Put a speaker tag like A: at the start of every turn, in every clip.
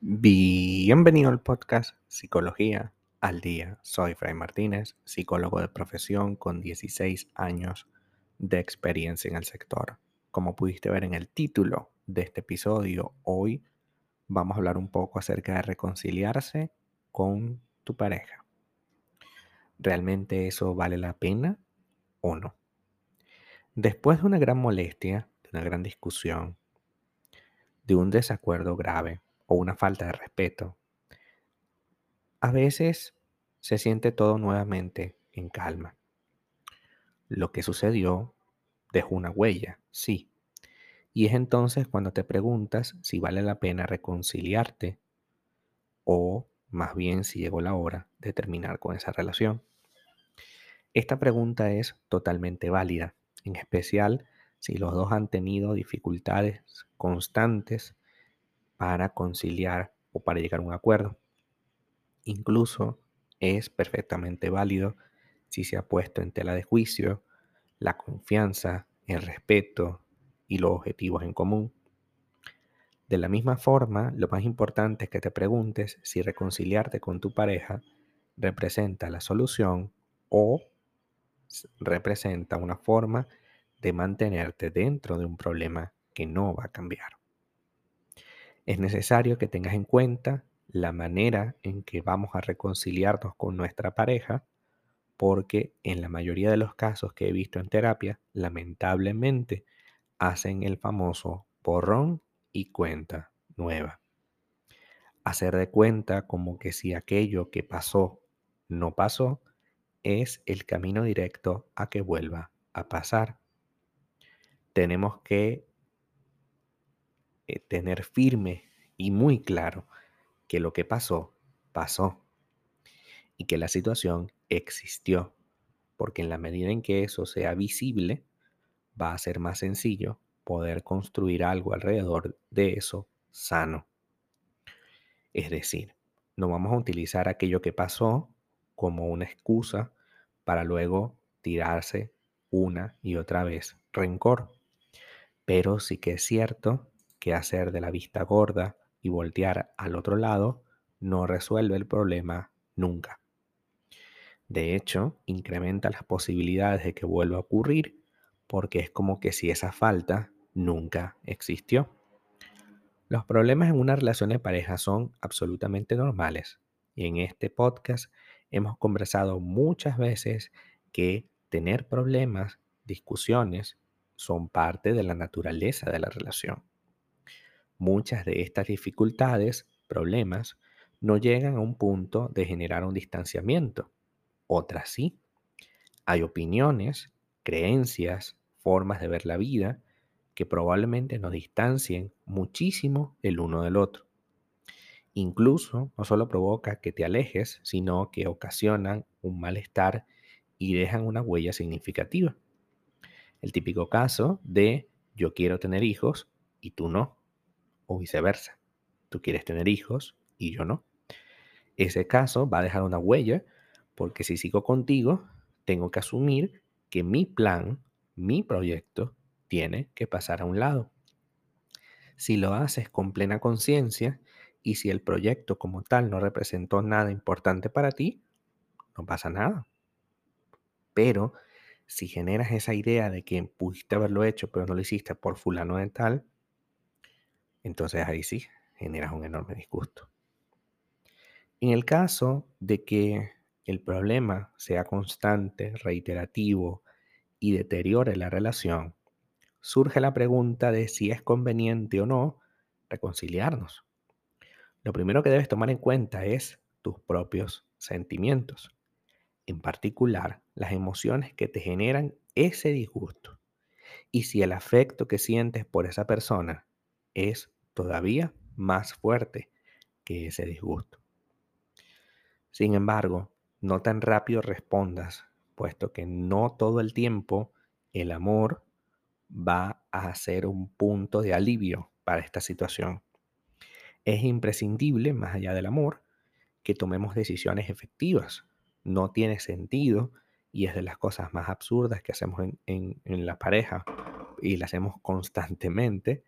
A: Bienvenido al podcast Psicología al Día. Soy Fray Martínez, psicólogo de profesión con 16 años de experiencia en el sector. Como pudiste ver en el título de este episodio, hoy vamos a hablar un poco acerca de reconciliarse con tu pareja. ¿Realmente eso vale la pena o no? Después de una gran molestia, de una gran discusión, de un desacuerdo grave o una falta de respeto, a veces se siente todo nuevamente en calma. Lo que sucedió dejó una huella, sí. Y es entonces cuando te preguntas si vale la pena reconciliarte o más bien si llegó la hora de terminar con esa relación. Esta pregunta es totalmente válida, en especial si los dos han tenido dificultades constantes para conciliar o para llegar a un acuerdo. Incluso es perfectamente válido si se ha puesto en tela de juicio la confianza, el respeto y los objetivos en común. De la misma forma, lo más importante es que te preguntes si reconciliarte con tu pareja representa la solución o representa una forma de mantenerte dentro de un problema que no va a cambiar. Es necesario que tengas en cuenta la manera en que vamos a reconciliarnos con nuestra pareja, porque en la mayoría de los casos que he visto en terapia, lamentablemente hacen el famoso borrón y cuenta nueva. Hacer de cuenta como que si aquello que pasó no pasó, es el camino directo a que vuelva a pasar. Tenemos que eh, tener firme y muy claro que lo que pasó, pasó. Y que la situación existió. Porque en la medida en que eso sea visible, va a ser más sencillo poder construir algo alrededor de eso sano. Es decir, no vamos a utilizar aquello que pasó como una excusa para luego tirarse una y otra vez rencor. Pero sí que es cierto que hacer de la vista gorda y voltear al otro lado no resuelve el problema nunca. De hecho, incrementa las posibilidades de que vuelva a ocurrir porque es como que si esa falta nunca existió. Los problemas en una relación de pareja son absolutamente normales y en este podcast hemos conversado muchas veces que tener problemas, discusiones, son parte de la naturaleza de la relación. Muchas de estas dificultades, problemas, no llegan a un punto de generar un distanciamiento. Otras sí. Hay opiniones, creencias, formas de ver la vida que probablemente nos distancien muchísimo el uno del otro. Incluso no solo provoca que te alejes, sino que ocasionan un malestar y dejan una huella significativa. El típico caso de yo quiero tener hijos y tú no, o viceversa. Tú quieres tener hijos y yo no. Ese caso va a dejar una huella porque si sigo contigo, tengo que asumir que mi plan, mi proyecto, tiene que pasar a un lado. Si lo haces con plena conciencia y si el proyecto como tal no representó nada importante para ti, no pasa nada. Pero si generas esa idea de que pudiste haberlo hecho pero no lo hiciste por fulano de tal, entonces ahí sí generas un enorme disgusto. En el caso de que el problema sea constante, reiterativo y deteriore la relación, surge la pregunta de si es conveniente o no reconciliarnos. Lo primero que debes tomar en cuenta es tus propios sentimientos, en particular las emociones que te generan ese disgusto y si el afecto que sientes por esa persona es todavía más fuerte que ese disgusto. Sin embargo, no tan rápido respondas, puesto que no todo el tiempo el amor va a ser un punto de alivio para esta situación. Es imprescindible, más allá del amor, que tomemos decisiones efectivas. No tiene sentido y es de las cosas más absurdas que hacemos en, en la pareja y la hacemos constantemente,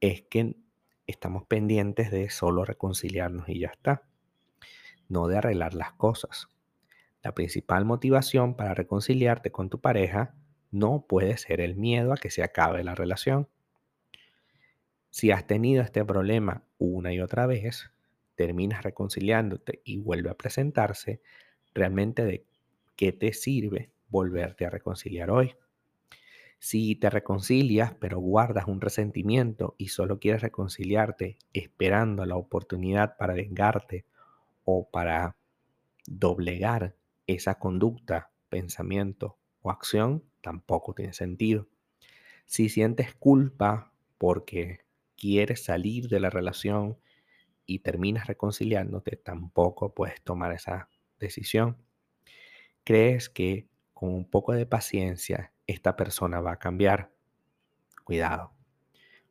A: es que estamos pendientes de solo reconciliarnos y ya está, no de arreglar las cosas. La principal motivación para reconciliarte con tu pareja no puede ser el miedo a que se acabe la relación. Si has tenido este problema una y otra vez, terminas reconciliándote y vuelve a presentarse, realmente de qué te sirve volverte a reconciliar hoy. Si te reconcilias pero guardas un resentimiento y solo quieres reconciliarte esperando la oportunidad para vengarte o para doblegar esa conducta, pensamiento o acción, tampoco tiene sentido. Si sientes culpa porque quieres salir de la relación y terminas reconciliándote, tampoco puedes tomar esa decisión. Crees que con un poco de paciencia esta persona va a cambiar. Cuidado.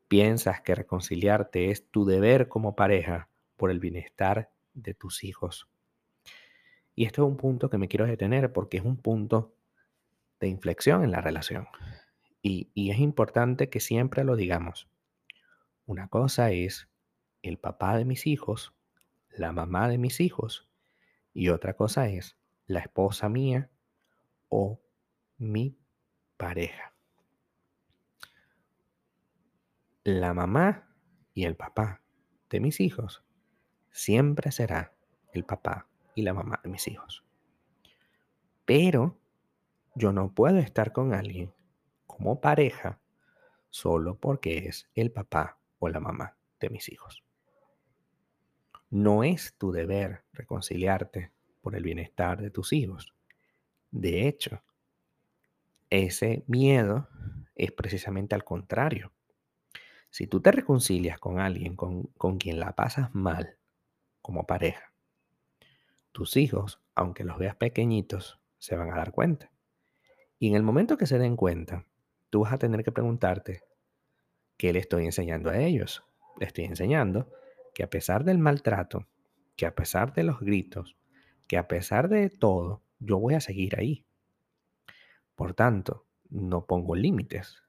A: Piensas que reconciliarte es tu deber como pareja por el bienestar de tus hijos. Y esto es un punto que me quiero detener porque es un punto de inflexión en la relación. Y, y es importante que siempre lo digamos. Una cosa es el papá de mis hijos, la mamá de mis hijos, y otra cosa es la esposa mía o mi pareja. La mamá y el papá de mis hijos siempre será el papá y la mamá de mis hijos. Pero yo no puedo estar con alguien como pareja solo porque es el papá o la mamá de mis hijos. No es tu deber reconciliarte por el bienestar de tus hijos. De hecho, ese miedo es precisamente al contrario. Si tú te reconcilias con alguien con, con, quien la pasas mal como pareja, tus hijos, aunque los veas pequeñitos, se van a dar cuenta. Y en el momento que se den cuenta, tú vas a tener que preguntarte, ¿qué le estoy enseñando a ellos? Le estoy enseñando que a pesar del maltrato, que a pesar de los gritos, que a pesar de todo, yo voy a seguir ahí. Por tanto, no pongo límites,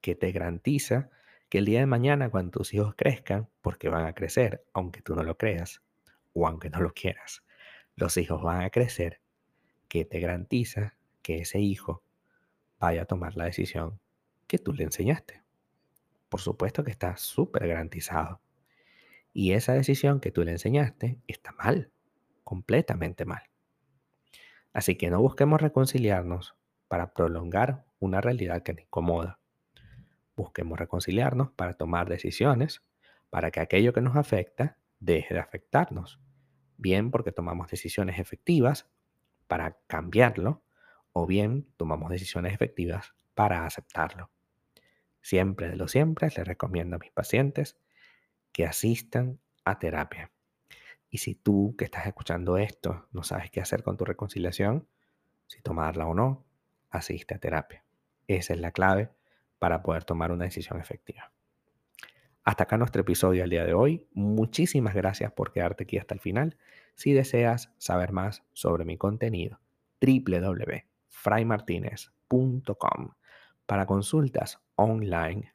A: que te garantiza que el día de mañana cuando tus hijos crezcan, porque van a crecer, aunque tú no lo creas o aunque no lo quieras, los hijos van a crecer, que te garantiza que ese hijo vaya a tomar la decisión que tú le enseñaste. Por supuesto que está súper garantizado. Y esa decisión que tú le enseñaste está mal, completamente mal. Así que no busquemos reconciliarnos para prolongar una realidad que nos incomoda. Busquemos reconciliarnos para tomar decisiones para que aquello que nos afecta deje de afectarnos. Bien porque tomamos decisiones efectivas para cambiarlo o bien tomamos decisiones efectivas para aceptarlo. Siempre de lo siempre les recomiendo a mis pacientes que asistan a terapia. Y si tú que estás escuchando esto no sabes qué hacer con tu reconciliación, si tomarla o no, asiste a terapia. Esa es la clave para poder tomar una decisión efectiva. Hasta acá nuestro episodio al día de hoy. Muchísimas gracias por quedarte aquí hasta el final. Si deseas saber más sobre mi contenido, www.fraymartinez.com. Para consultas online,